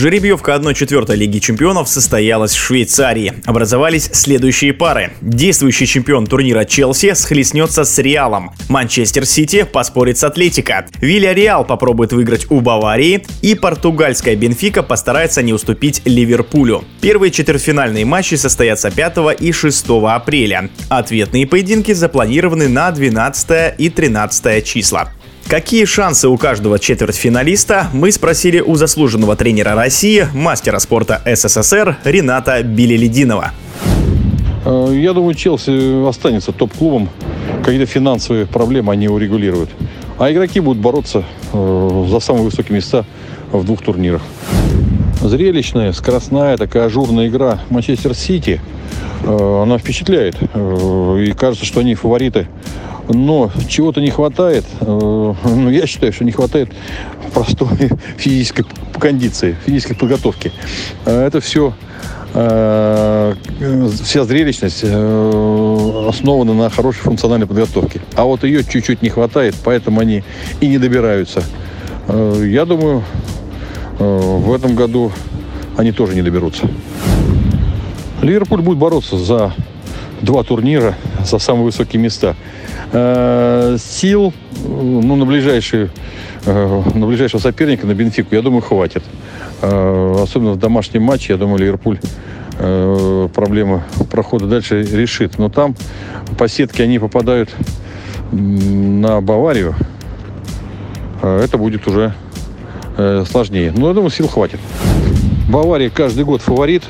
Жеребьевка 1-4 Лиги Чемпионов состоялась в Швейцарии. Образовались следующие пары. Действующий чемпион турнира Челси схлестнется с Реалом. Манчестер Сити поспорит с Атлетико. Вилья Реал попробует выиграть у Баварии. И португальская Бенфика постарается не уступить Ливерпулю. Первые четвертьфинальные матчи состоятся 5 и 6 апреля. Ответные поединки запланированы на 12 и 13 числа. Какие шансы у каждого четвертьфиналиста, мы спросили у заслуженного тренера России, мастера спорта СССР Рената Билелединова. Э, я думаю, Челси останется топ-клубом. Какие-то финансовые проблемы они урегулируют. А игроки будут бороться э, за самые высокие места в двух турнирах. Зрелищная, скоростная, такая ажурная игра Манчестер Сити. Э, она впечатляет. И кажется, что они фавориты но чего-то не хватает. Э, ну, я считаю, что не хватает простой физической кондиции, физической подготовки. Э, это все э, вся зрелищность основана на хорошей функциональной подготовке. А вот ее чуть-чуть не хватает, поэтому они и не добираются. Я думаю, в этом году они тоже не доберутся. Ливерпуль будет бороться за два турнира, за самые высокие места. Э, сил ну, на, ближайшие, э, на ближайшего соперника, на Бенфику, я думаю, хватит. Э, особенно в домашнем матче, я думаю, Ливерпуль проблема прохода дальше решит. Но там по сетке они попадают на Баварию. Это будет уже сложнее. Но я думаю, сил хватит. Бавария каждый год фаворит.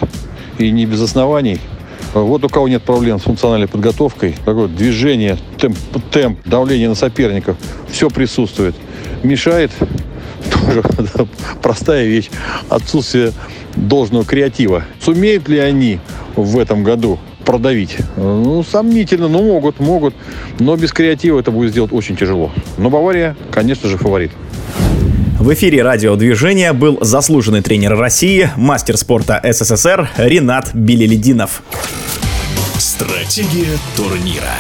И не без оснований. Вот у кого нет проблем с функциональной подготовкой, такое движение, темп, темп давление на соперников, все присутствует. Мешает тоже простая вещь, отсутствие должного креатива. Сумеют ли они в этом году продавить? Ну, сомнительно, но могут, могут. Но без креатива это будет сделать очень тяжело. Но Бавария, конечно же, фаворит. В эфире радиодвижения был заслуженный тренер России, мастер спорта СССР Ренат Белелединов. Стратегия турнира.